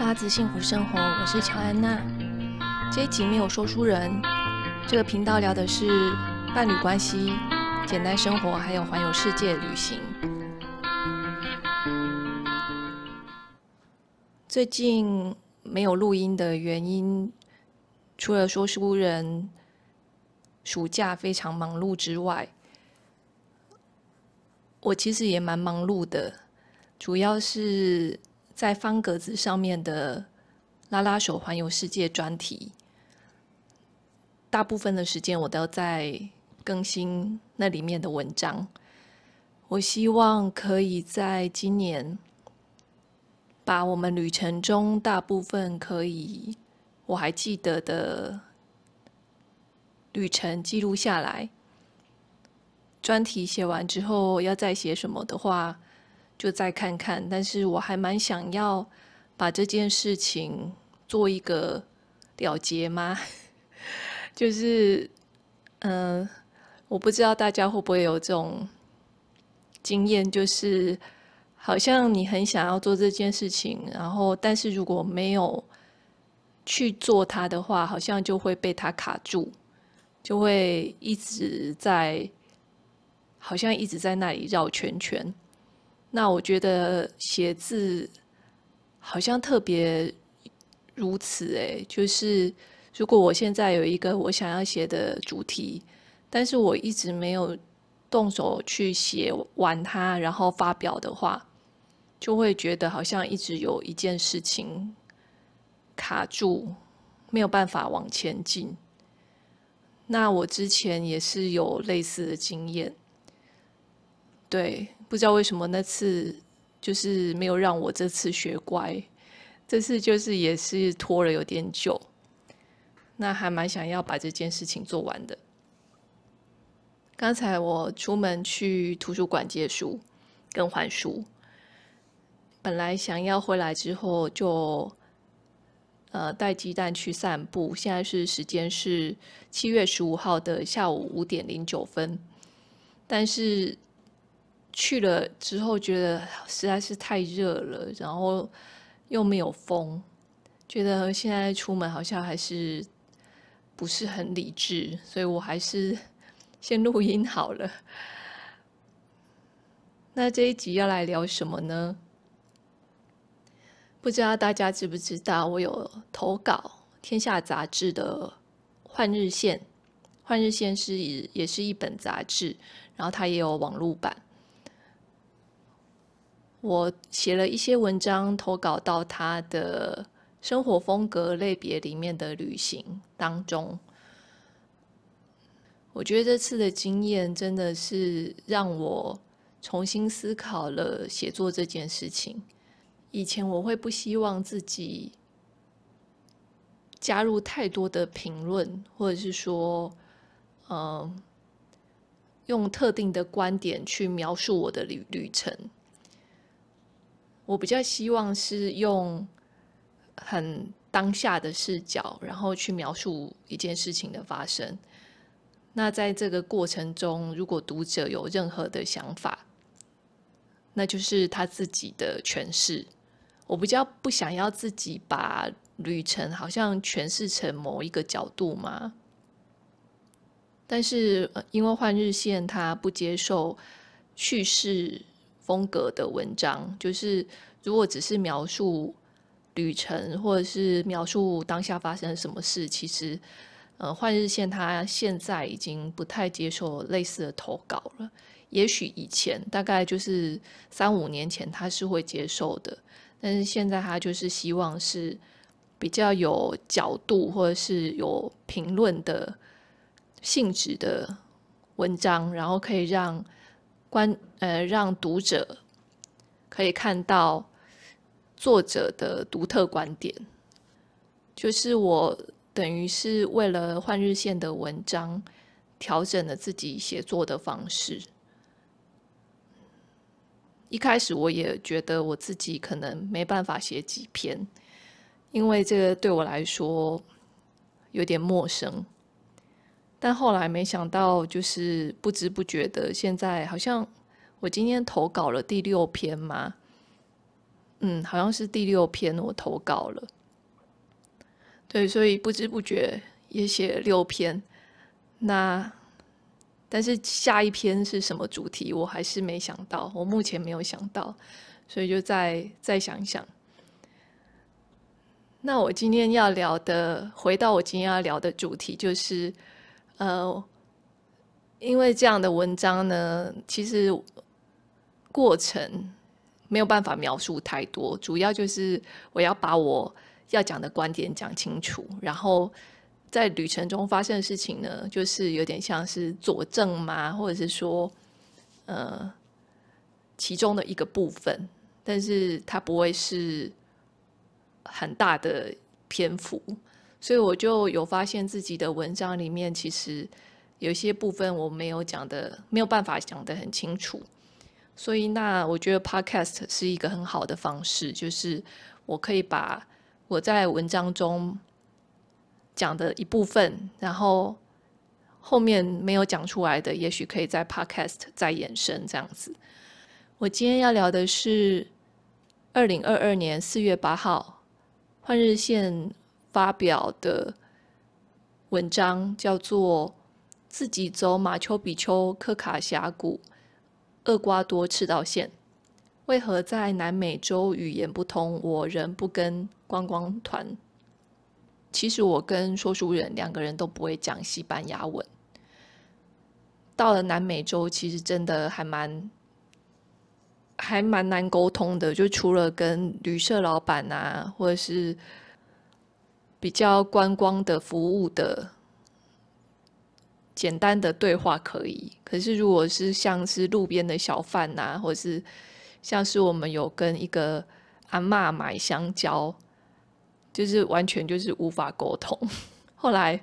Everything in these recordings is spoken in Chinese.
拉子幸福生活，我是乔安娜。这一集没有说书人，这个频道聊的是伴侣关系、简单生活，还有环游世界旅行。最近没有录音的原因，除了说书人暑假非常忙碌之外，我其实也蛮忙碌的，主要是在方格子上面的拉拉手环游世界专题，大部分的时间我都要在更新那里面的文章。我希望可以在今年把我们旅程中大部分可以我还记得的旅程记录下来。专题写完之后，要再写什么的话，就再看看。但是我还蛮想要把这件事情做一个了结吗？就是，嗯、我不知道大家会不会有这种经验，就是好像你很想要做这件事情，然后但是如果没有去做它的话，好像就会被它卡住，就会一直在。好像一直在那里绕圈圈。那我觉得写字好像特别如此诶，就是如果我现在有一个我想要写的主题，但是我一直没有动手去写完它，然后发表的话，就会觉得好像一直有一件事情卡住，没有办法往前进。那我之前也是有类似的经验。对，不知道为什么那次就是没有让我这次学乖，这次就是也是拖了有点久，那还蛮想要把这件事情做完的。刚才我出门去图书馆借书，更换书，本来想要回来之后就呃带鸡蛋去散步，现在是时间是七月十五号的下午五点零九分，但是。去了之后，觉得实在是太热了，然后又没有风，觉得现在出门好像还是不是很理智，所以我还是先录音好了。那这一集要来聊什么呢？不知道大家知不知道，我有投稿《天下杂志》的《换日线》，《换日线》是也是一本杂志，然后它也有网络版。我写了一些文章，投稿到他的生活风格类别里面的旅行当中。我觉得这次的经验真的是让我重新思考了写作这件事情。以前我会不希望自己加入太多的评论，或者是说，嗯，用特定的观点去描述我的旅旅程。我比较希望是用很当下的视角，然后去描述一件事情的发生。那在这个过程中，如果读者有任何的想法，那就是他自己的诠释。我比较不想要自己把旅程好像诠释成某一个角度嘛。但是因为换日线，他不接受叙事。风格的文章，就是如果只是描述旅程，或者是描述当下发生什么事，其实，呃，换日线他现在已经不太接受类似的投稿了。也许以前大概就是三五年前他是会接受的，但是现在他就是希望是比较有角度或者是有评论的性质的文章，然后可以让。观呃，让读者可以看到作者的独特观点，就是我等于是为了换日线的文章调整了自己写作的方式。一开始我也觉得我自己可能没办法写几篇，因为这个对我来说有点陌生。但后来没想到，就是不知不觉的，现在好像我今天投稿了第六篇嘛，嗯，好像是第六篇我投稿了。对，所以不知不觉也写了六篇。那但是下一篇是什么主题，我还是没想到，我目前没有想到，所以就再再想想。那我今天要聊的，回到我今天要聊的主题，就是呃，因为这样的文章呢，其实过程没有办法描述太多，主要就是我要把我要讲的观点讲清楚，然后。在旅程中发生的事情呢，就是有点像是佐证嘛，或者是说，呃，其中的一个部分，但是它不会是很大的篇幅，所以我就有发现自己的文章里面，其实有些部分我没有讲的，没有办法讲得很清楚，所以那我觉得 Podcast 是一个很好的方式，就是我可以把我在文章中。讲的一部分，然后后面没有讲出来的，也许可以在 Podcast 再延伸这样子。我今天要聊的是二零二二年四月八号《换日线》发表的文章，叫做《自己走马丘比丘科卡峡谷厄瓜多赤道线，为何在南美洲语言不通，我仍不跟观光团》。其实我跟说书人两个人都不会讲西班牙文。到了南美洲，其实真的还蛮还蛮难沟通的。就除了跟旅社老板啊，或者是比较观光的服务的简单的对话可以，可是如果是像是路边的小贩呐，或者是像是我们有跟一个阿嬷买香蕉。就是完全就是无法沟通。后来，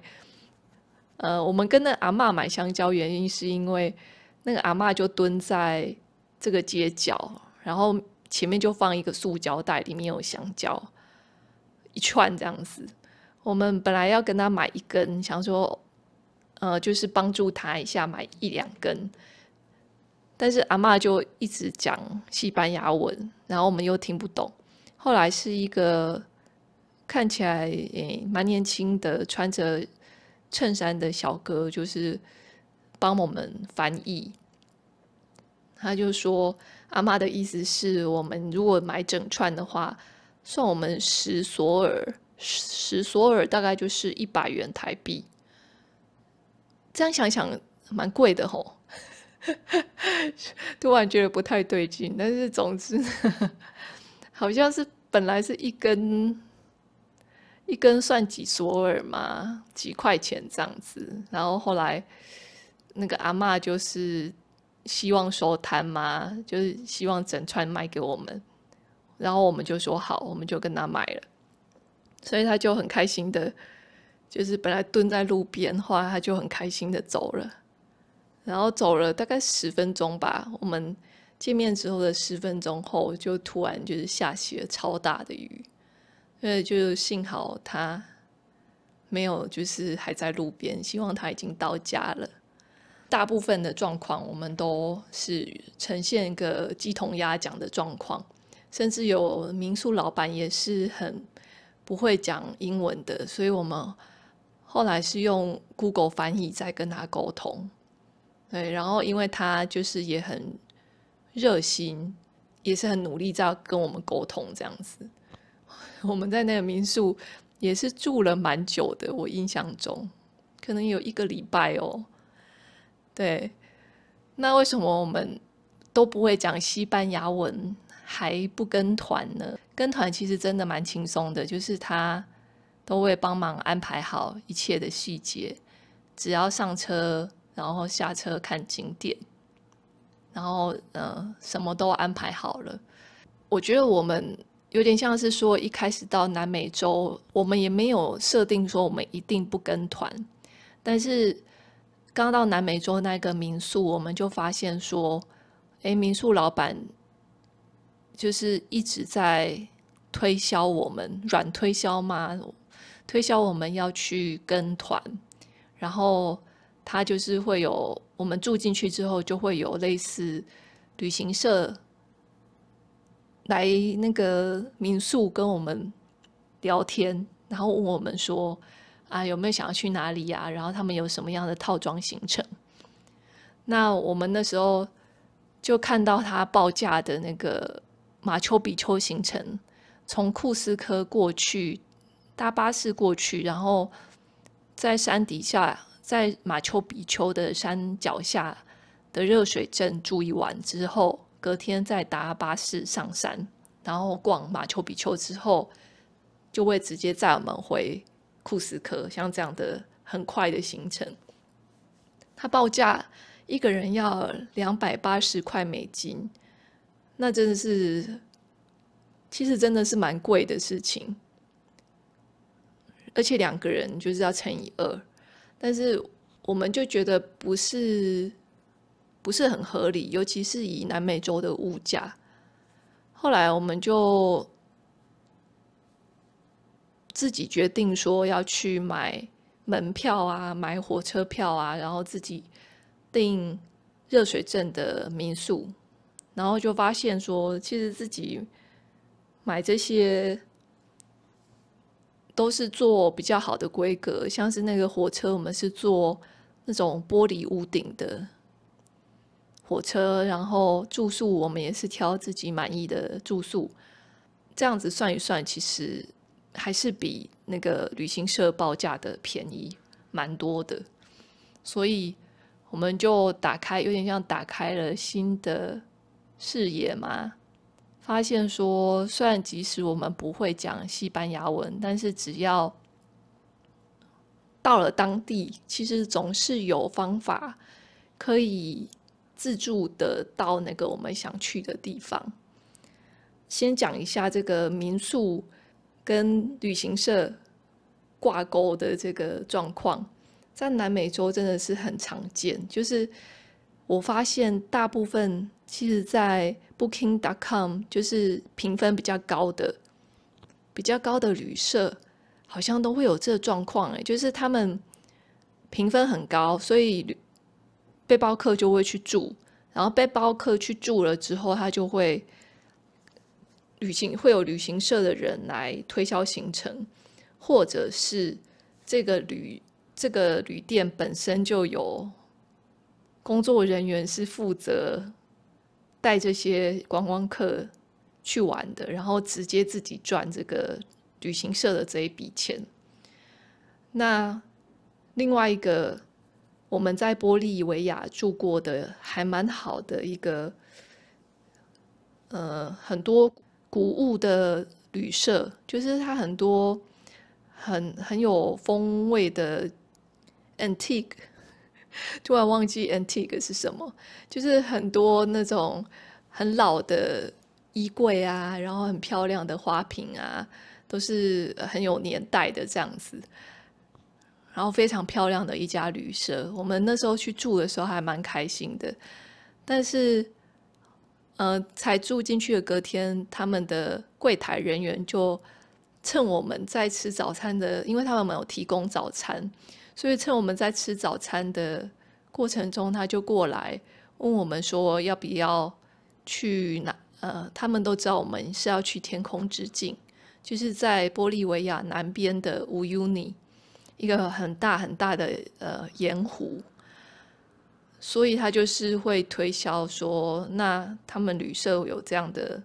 呃，我们跟那阿嬷买香蕉，原因是因为那个阿嬷就蹲在这个街角，然后前面就放一个塑胶袋，里面有香蕉一串这样子。我们本来要跟他买一根，想说，呃，就是帮助他一下买一两根，但是阿嬷就一直讲西班牙文，然后我们又听不懂。后来是一个。看起来诶蛮年轻的，穿着衬衫的小哥，就是帮我们翻译。他就说：“阿嬷的意思是我们如果买整串的话，算我们十索尔，十索尔大概就是一百元台币。这样想想蛮贵的吼，突然觉得不太对劲。但是总之，好像是本来是一根。”一根算几索尔嘛，几块钱这样子。然后后来那个阿嬷就是希望收摊嘛，就是希望整串卖给我们。然后我们就说好，我们就跟他买了。所以他就很开心的，就是本来蹲在路边，后来他就很开心的走了。然后走了大概十分钟吧，我们见面之后的十分钟后，就突然就是下起了超大的雨。所以就幸好他没有，就是还在路边。希望他已经到家了。大部分的状况，我们都是呈现一个鸡同鸭讲的状况，甚至有民宿老板也是很不会讲英文的，所以我们后来是用 Google 翻译在跟他沟通。对，然后因为他就是也很热心，也是很努力在跟我们沟通这样子。我们在那个民宿也是住了蛮久的，我印象中可能有一个礼拜哦。对，那为什么我们都不会讲西班牙文，还不跟团呢？跟团其实真的蛮轻松的，就是他都会帮忙安排好一切的细节，只要上车，然后下车看景点，然后呃什么都安排好了。我觉得我们。有点像是说，一开始到南美洲，我们也没有设定说我们一定不跟团。但是刚到南美洲那个民宿，我们就发现说，诶，民宿老板就是一直在推销我们，软推销嘛，推销我们要去跟团。然后他就是会有，我们住进去之后，就会有类似旅行社。来那个民宿跟我们聊天，然后问我们说啊有没有想要去哪里呀、啊？然后他们有什么样的套装行程？那我们那时候就看到他报价的那个马丘比丘行程，从库斯科过去搭巴士过去，然后在山底下，在马丘比丘的山脚下的热水镇住一晚之后，隔天再搭巴士上山，然后逛马丘比丘之后，就会直接载我们回库斯科，像这样的很快的行程。他报价。一个人要两百八十块美金，那真的是，其实真的是蛮贵的事情，而且两个人就是要乘以二，但是我们就觉得不是不是很合理，尤其是以南美洲的物价。后来我们就自己决定说要去买门票啊，买火车票啊，然后自己。订热水镇的民宿，然后就发现说，其实自己买这些都是做比较好的规格，像是那个火车，我们是坐那种玻璃屋顶的火车，然后住宿我们也是挑自己满意的住宿，这样子算一算，其实还是比那个旅行社报价的便宜蛮多的，所以。我们就打开，有点像打开了新的视野嘛。发现说，虽然即使我们不会讲西班牙文，但是只要到了当地，其实总是有方法可以自助的到那个我们想去的地方。先讲一下这个民宿跟旅行社挂钩的这个状况。在南美洲真的是很常见，就是我发现大部分其实，在 Booking.com 就是评分比较高的、比较高的旅社，好像都会有这状况哎，就是他们评分很高，所以背包客就会去住，然后背包客去住了之后，他就会旅行会有旅行社的人来推销行程，或者是这个旅。这个旅店本身就有工作人员是负责带这些观光客去玩的，然后直接自己赚这个旅行社的这一笔钱。那另外一个我们在玻利维亚住过的还蛮好的一个，呃，很多古物的旅社，就是它很多很很有风味的。Antique，突然忘记 Antique 是什么，就是很多那种很老的衣柜啊，然后很漂亮的花瓶啊，都是很有年代的这样子。然后非常漂亮的一家旅社，我们那时候去住的时候还蛮开心的。但是，呃，才住进去的隔天，他们的柜台人员就趁我们在吃早餐的，因为他们没有提供早餐。所以趁我们在吃早餐的过程中，他就过来问我们说要不要去哪？呃，他们都知道我们是要去天空之境，就是在玻利维亚南边的乌尤尼，一个很大很大的呃盐湖。所以他就是会推销说，那他们旅社有这样的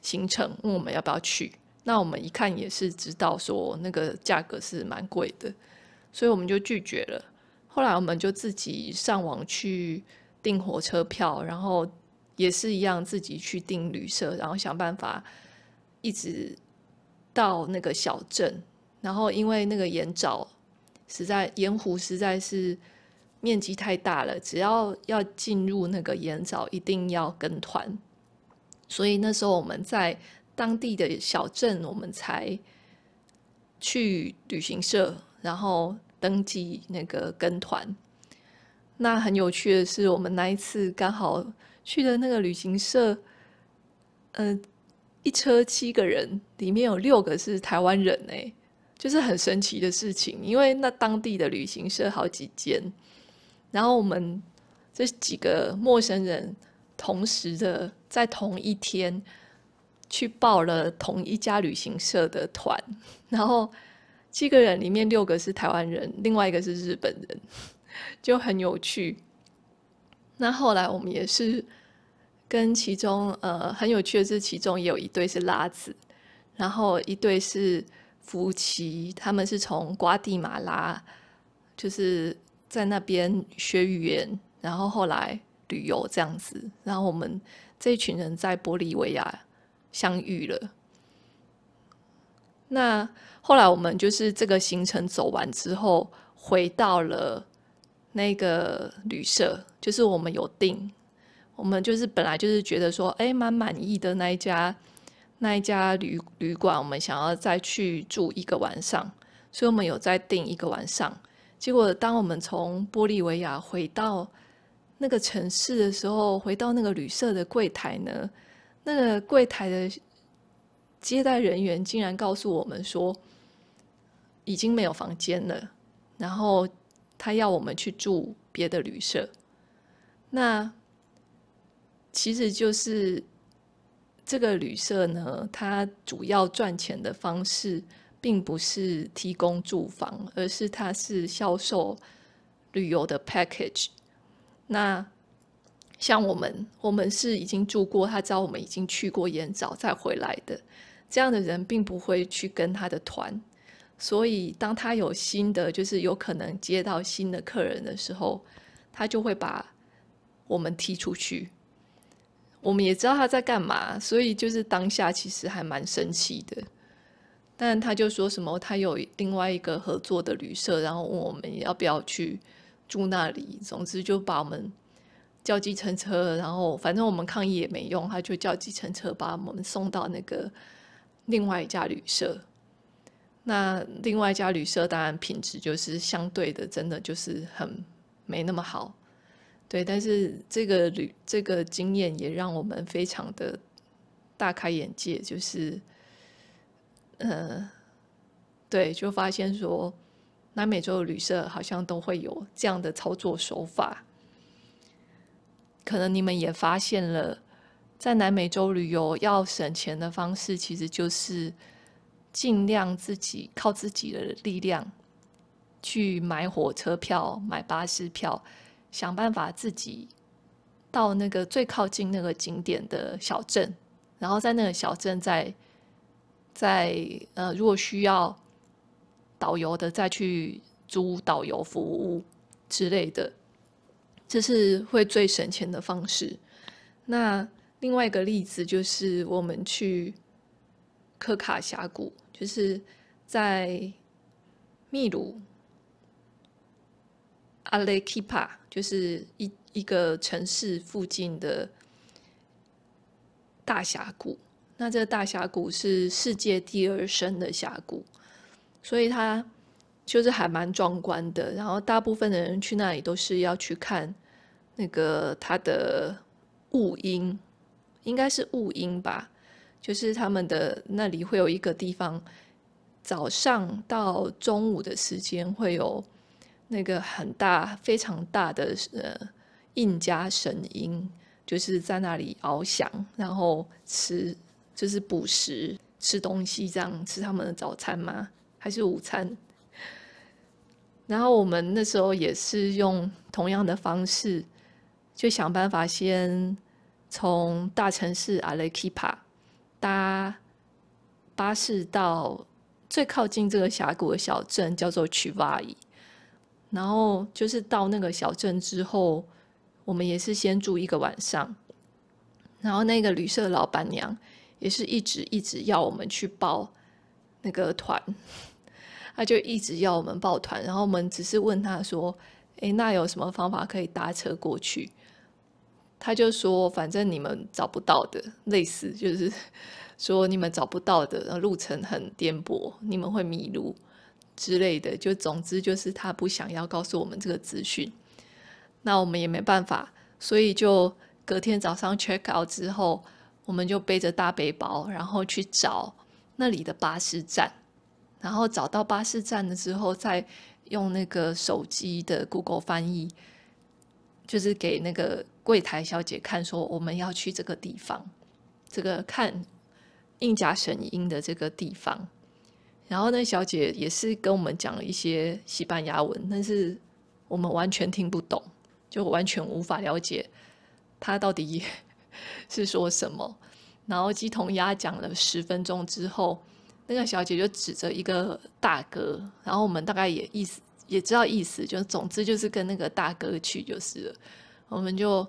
行程，问我们要不要去。那我们一看也是知道说那个价格是蛮贵的，所以我们就拒绝了。后来我们就自己上网去订火车票，然后也是一样自己去订旅社，然后想办法一直到那个小镇。然后因为那个盐沼实在盐湖实在是面积太大了，只要要进入那个盐沼，一定要跟团。所以那时候我们在。当地的小镇，我们才去旅行社，然后登记那个跟团。那很有趣的是，我们那一次刚好去的那个旅行社，嗯、呃，一车七个人，里面有六个是台湾人哎，就是很神奇的事情。因为那当地的旅行社好几间，然后我们这几个陌生人同时的在同一天去报了同一家旅行社的团，然后七个人里面六个是台湾人，另外一个是日本人，就很有趣。那后来我们也是跟其中呃很有趣的是，其中也有一对是拉子，然后一对是夫妻，他们是从瓜地马拉，就是在那边学语言，然后后来旅游这样子，然后我们这一群人在玻利维亚相遇了。那后来我们就是这个行程走完之后，回到了。那个旅社就是我们有订，我们就是本来就是觉得说，哎，蛮满意的那一家那一家旅旅馆，我们想要再去住一个晚上，所以我们有再订一个晚上。结果当我们从玻利维亚回到那个城市的时候，回到那个旅社的柜台呢，那个柜台的接待人员竟然告诉我们说，已经没有房间了，然后。他要我们去住别的旅社，那其实就是这个旅社呢，它主要赚钱的方式并不是提供住房，而是它是销售旅游的 package。那像我们，我们是已经住过，他知道我们已经去过延沼再回来的，这样的人并不会去跟他的团。所以，当他有新的，就是有可能接到新的客人的时候，他就会把我们踢出去。我们也知道他在干嘛，所以就是当下其实还蛮生气的。但他就说什么，他有另外一个合作的旅社，然后问我们要不要去住那里。总之就把我们叫计程车，然后反正我们抗议也没用，他就叫计程车把我们送到那个另外一家旅社。那另外一家旅社当然品质就是相对的，真的就是很没那么好，对。但是这个旅这个经验也让我们非常的大开眼界，就是，呃，对，就发现说南美洲的旅社好像都会有这样的操作手法。可能你们也发现了，在南美洲旅游要省钱的方式，其实就是。尽量自己靠自己的力量去买火车票、买巴士票，想办法自己到那个最靠近那个景点的小镇，然后在那个小镇再再呃，如果需要导游的，再去租导游服务之类的，这是会最省钱的方式。那另外一个例子就是我们去。科卡峡谷就是在秘鲁阿雷基帕，就是一一个城市附近的大峡谷。那这个大峡谷是世界第二深的峡谷，所以它就是还蛮壮观的。然后大部分的人去那里都是要去看那个它的雾鹰，应该是雾鹰吧。就是他们的那里会有一个地方，早上到中午的时间会有那个很大、非常大的呃印加神鹰，就是在那里翱翔，然后吃就是捕食、吃东西，这样吃他们的早餐吗？还是午餐？然后我们那时候也是用同样的方式，就想办法先从大城市阿雷基帕。搭巴士到最靠近这个峡谷的小镇，叫做曲瓦伊。然后就是到那个小镇之后，我们也是先住一个晚上。然后那个旅社的老板娘也是一直一直要我们去报那个团，他就一直要我们抱团。然后我们只是问他说：“诶，那有什么方法可以搭车过去？”他就说：“反正你们找不到的，类似就是 说你们找不到的，路程很颠簸，你们会迷路之类的。就总之就是他不想要告诉我们这个资讯。那我们也没办法，所以就隔天早上 check out 之后，我们就背着大背包，然后去找那里的巴士站。然后找到巴士站了之后，再用那个手机的 Google 翻译，就是给那个。”柜台小姐看说我们要去这个地方，这个看印加神鹰的这个地方。然后那小姐也是跟我们讲了一些西班牙文，但是我们完全听不懂，就完全无法了解她到底 是说什么。然后鸡同鸭讲了十分钟之后，那个小姐就指着一个大哥，然后我们大概也意思也知道意思，就总之就是跟那个大哥去就是了。我们就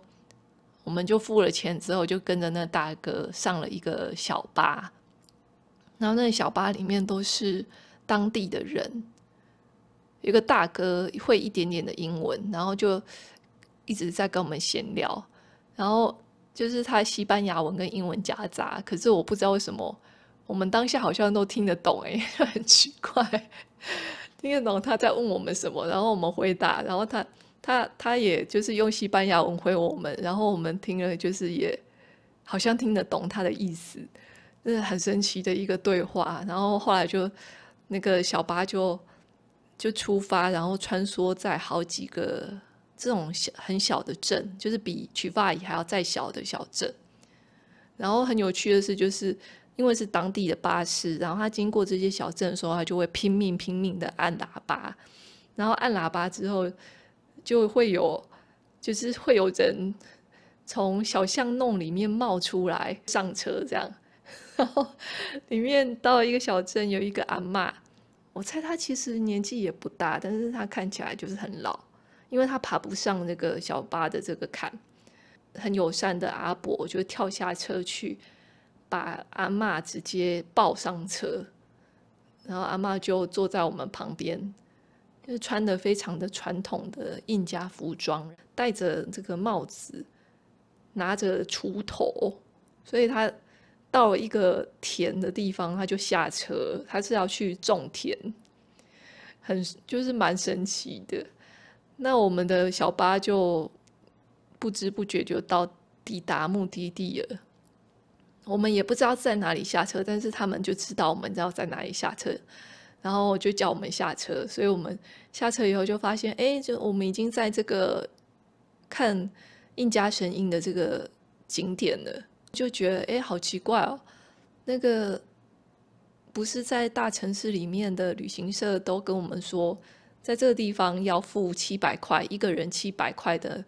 我们就付了钱之后，就跟着那大哥上了一个小巴。然后那个小巴里面都是当地的人，有个大哥会一点点的英文，然后就一直在跟我们闲聊，然后就是他西班牙文跟英文夹杂，可是我不知道为什么我们当下好像都听得懂，哎，很奇怪，听得懂他在问我们什么，然后我们回答，然后他他他也就是用西班牙文回我们，然后我们听了就是也好像听得懂他的意思。这是很神奇的一个对话，然后后来就那个小巴就就出发，然后穿梭在好几个这种小很小的镇，就是比曲发伊还要再小的小镇。然后很有趣的是，就是因为是当地的巴士，然后他经过这些小镇的时候，他就会拼命拼命的按喇叭，然后按喇叭之后就会有就是会有人从小巷弄里面冒出来上车这样。然后里面到一个小镇，有一个阿嬷，我猜她其实年纪也不大，但是她看起来就是很老，因为她爬不上那个小巴的这个坎。很友善的阿伯就跳下车去，把阿嬷直接抱上车，然后阿嬷就坐在我们旁边，就是穿的非常的传统的印加服装，戴着这个帽子，拿着锄头，所以他。到了一个田的地方，他就下车，他是要去种田，很就是蛮神奇的。那我们的小巴就不知不觉就到抵达目的地了。我们也不知道在哪里下车，但是他们就知道我们知道在哪里下车，然后就叫我们下车。所以我们下车以后就发现，哎，就我们已经在这个看印加神印的这个景点了。就觉得哎，好奇怪哦，那个不是在大城市里面的旅行社都跟我们说，在这个地方要付七百块一个人，七百块的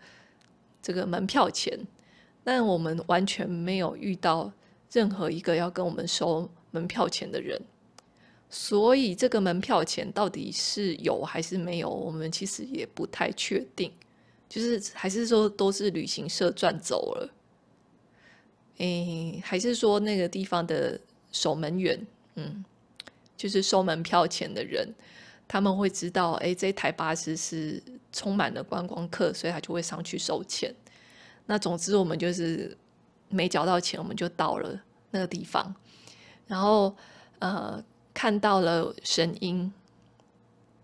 这个门票钱，但我们完全没有遇到任何一个要跟我们收门票钱的人，所以这个门票钱到底是有还是没有，我们其实也不太确定，就是还是说都是旅行社赚走了。诶，还是说那个地方的守门员，嗯，就是收门票钱的人，他们会知道，诶，这台巴士是充满了观光客，所以他就会上去收钱。那总之，我们就是没缴到钱，我们就到了那个地方，然后呃，看到了神鹰，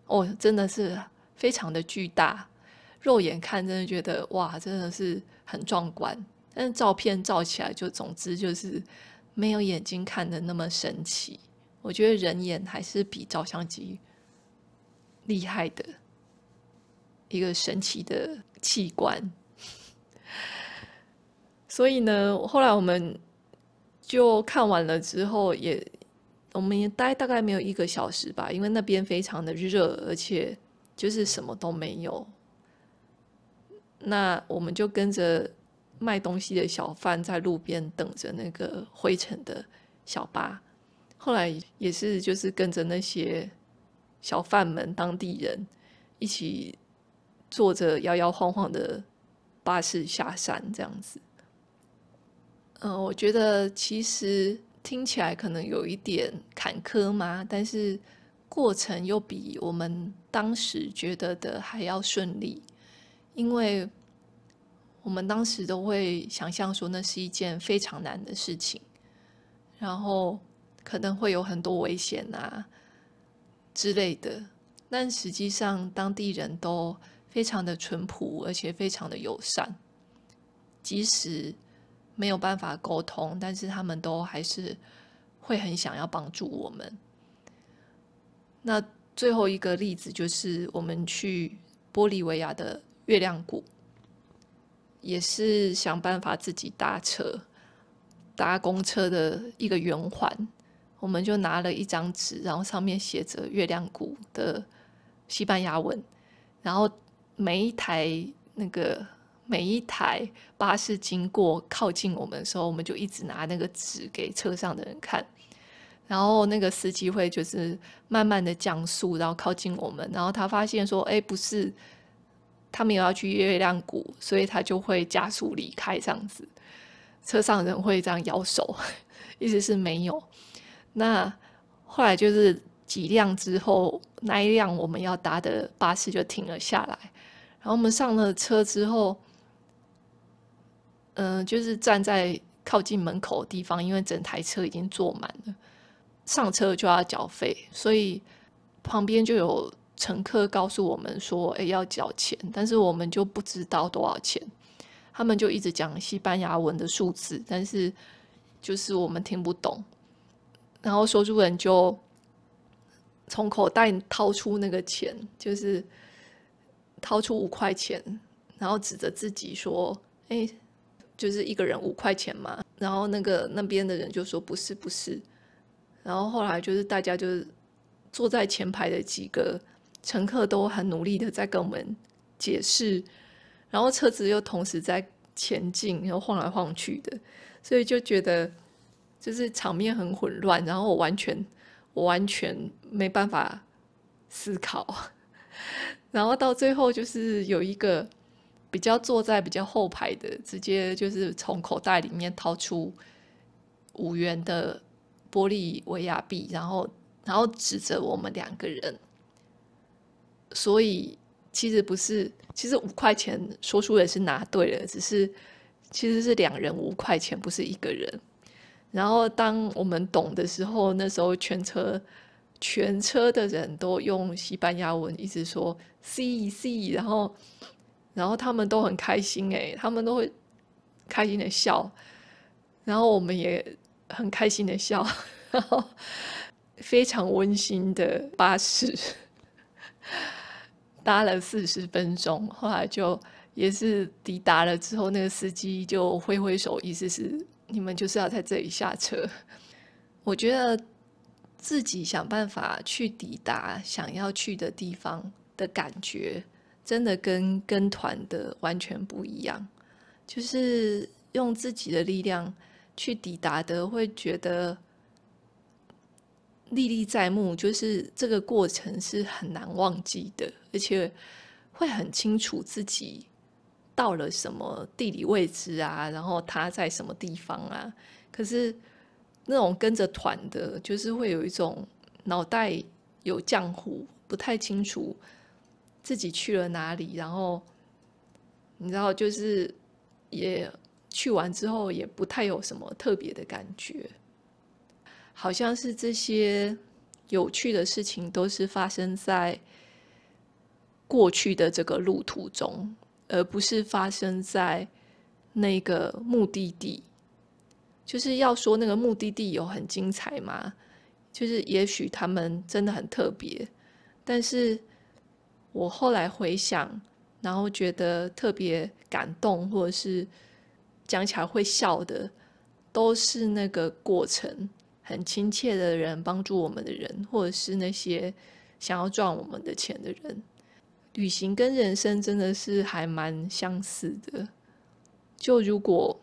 哦，真的是非常的巨大，肉眼看真的觉得哇，真的是很壮观。但是照片照起来，就总之就是没有眼睛看的那么神奇。我觉得人眼还是比照相机厉害的一个神奇的器官。所以呢，后来我们就看完了之后也，我们也待大概没有一个小时吧，因为那边非常的热，而且就是什么都没有。那我们就跟着。卖东西的小贩在路边等着那个灰尘的小巴，后来也是就是跟着那些小贩们、当地人一起坐着摇摇晃晃的巴士下山，这样子。嗯、我觉得其实听起来可能有一点坎坷嘛，但是过程又比我们当时觉得的还要顺利，因为。我们当时都会想象说那是一件非常难的事情，然后可能会有很多危险啊之类的。但实际上，当地人都非常的淳朴，而且非常的友善。即使没有办法沟通，但是他们都还是会很想要帮助我们。那最后一个例子就是我们去玻利维亚的月亮谷。也是想办法自己搭车，搭公车的一个圆环。我们就拿了一张纸，然后上面写着月亮谷的西班牙文，然后每一台那个每一台巴士经过靠近我们的时候，我们就一直拿那个纸给车上的人看，然后那个司机会就是慢慢的降速，然后靠近我们，然后他发现说，哎，不是，他们有要去月亮谷，所以他就会加速离开这样子，车上人会这样摇手，意思是没有。那后来就是几辆之后，那一辆我们要搭的巴士就停了下来。然后我们上了车之后，嗯、就是站在靠近门口的地方，因为整台车已经坐满了，上车就要缴费，所以旁边就有乘客告诉我们说：“哎，要缴钱。”但是我们就不知道多少钱，他们就一直讲西班牙文的数字，但是就是我们听不懂。然后说书人就从口袋掏出那个钱，就是掏出五块钱，然后指着自己说：“哎，就是一个人五块钱嘛。”然后那个那边的人就说：“不是，不是。”然后后来就是大家就是坐在前排的几个乘客都很努力的在跟我们解释，然后车子又同时在前进，然后晃来晃去的，所以就觉得。就是场面很混乱，然后我完全我完全没办法思考，然后到最后就是有一个比较坐在比较后排的，直接就是从口袋里面掏出五元的玻利维亚币，然后然后指着我们两个人，所以其实不是，其实五块钱说书人是拿对了，只是其实是两人五块钱，不是一个人。然后当我们懂的时候，那时候全车全车的人都用西班牙文一直说 “sí sí”，然后然后他们都很开心哎，他们都会开心的笑，然后我们也很开心的笑，然后非常温馨的巴士搭了四十分钟，后来就也是抵达了之后，那个司机就挥挥手，意思是。你们就是要在这里下车。我觉得自己想办法去抵达想要去的地方的感觉，真的跟跟团的完全不一样。就是用自己的力量去抵达的，会觉得历历在目，就是这个过程是很难忘记的，而且会很清楚自己。到了什么地理位置啊？然后他在什么地方啊？可是那种跟着团的，就是会有一种脑袋有浆糊，不太清楚自己去了哪里。然后你知道，就是也去完之后，也不太有什么特别的感觉，好像是这些有趣的事情都是发生在过去的这个路途中。而不是发生在那个目的地，就是要说那个目的地有很精彩吗？就是也许他们真的很特别，但是我后来回想，然后觉得特别感动，或者是讲起来会笑的，都是那个过程，很亲切的人，帮助我们的人，或者是那些想要赚我们的钱的人。旅行跟人生真的是还蛮相似的。就如果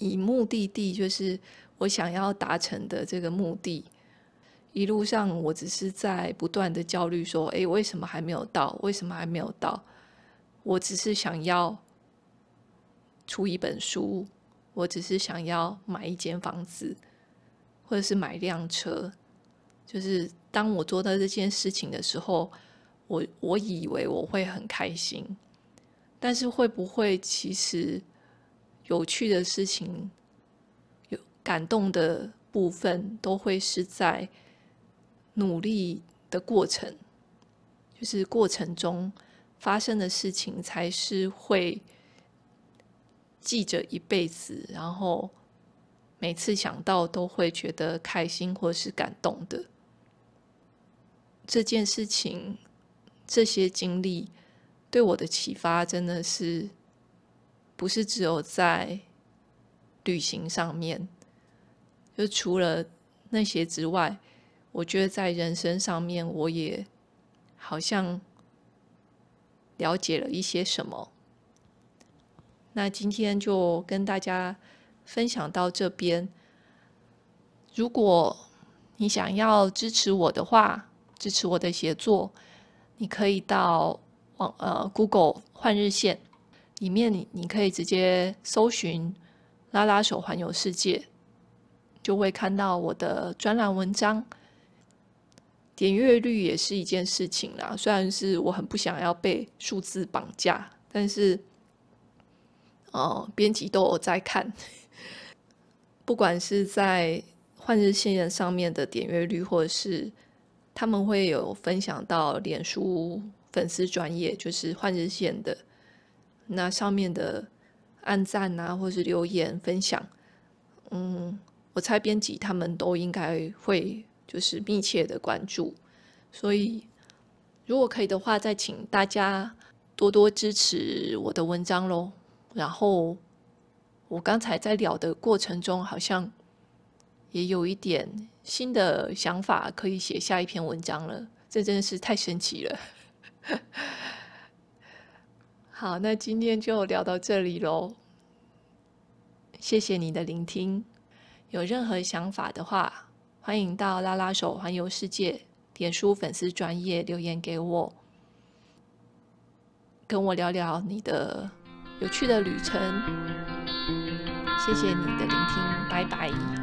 以目的地，就是我想要达成的这个目的，一路上我只是在不断的焦虑，说：“诶，为什么还没有到？为什么还没有到？”我只是想要出一本书，我只是想要买一间房子，或者是买辆车。就是当我做到这件事情的时候。我我以为我会很开心，但是会不会其实有趣的事情、有感动的部分，都会是在努力的过程，就是过程中发生的事情，才是会记着一辈子，然后每次想到都会觉得开心或是感动的这件事情。这些经历对我的启发真的是不是只有在旅行上面，就除了那些之外，我觉得在人生上面，我也好像了解了一些什么。那今天就跟大家分享到这边。如果你想要支持我的话，支持我的写作，你可以到网呃 Google 换日线里面，你你可以直接搜寻“拉拉手环游世界”，就会看到我的专栏文章。点阅率也是一件事情啦，虽然是我很不想要被数字绑架，但是哦，编辑都有在看，不管是在。换日线上面的点阅率，或者是他们会有分享到脸书粉丝专页，就是换日线的那上面的按赞啊，或是留言分享。嗯，我猜编辑他们都应该会就是密切的关注，所以如果可以的话，再请大家多多支持我的文章喽。然后我刚才在聊的过程中，好像。也有一点新的想法，可以写下一篇文章了。这真的是太神奇了。好，那今天就聊到这里喽。谢谢你的聆听。有任何想法的话，欢迎到拉拉手环游世界点书粉丝专业留言给我，跟我聊聊你的有趣的旅程。谢谢你的聆听，拜拜。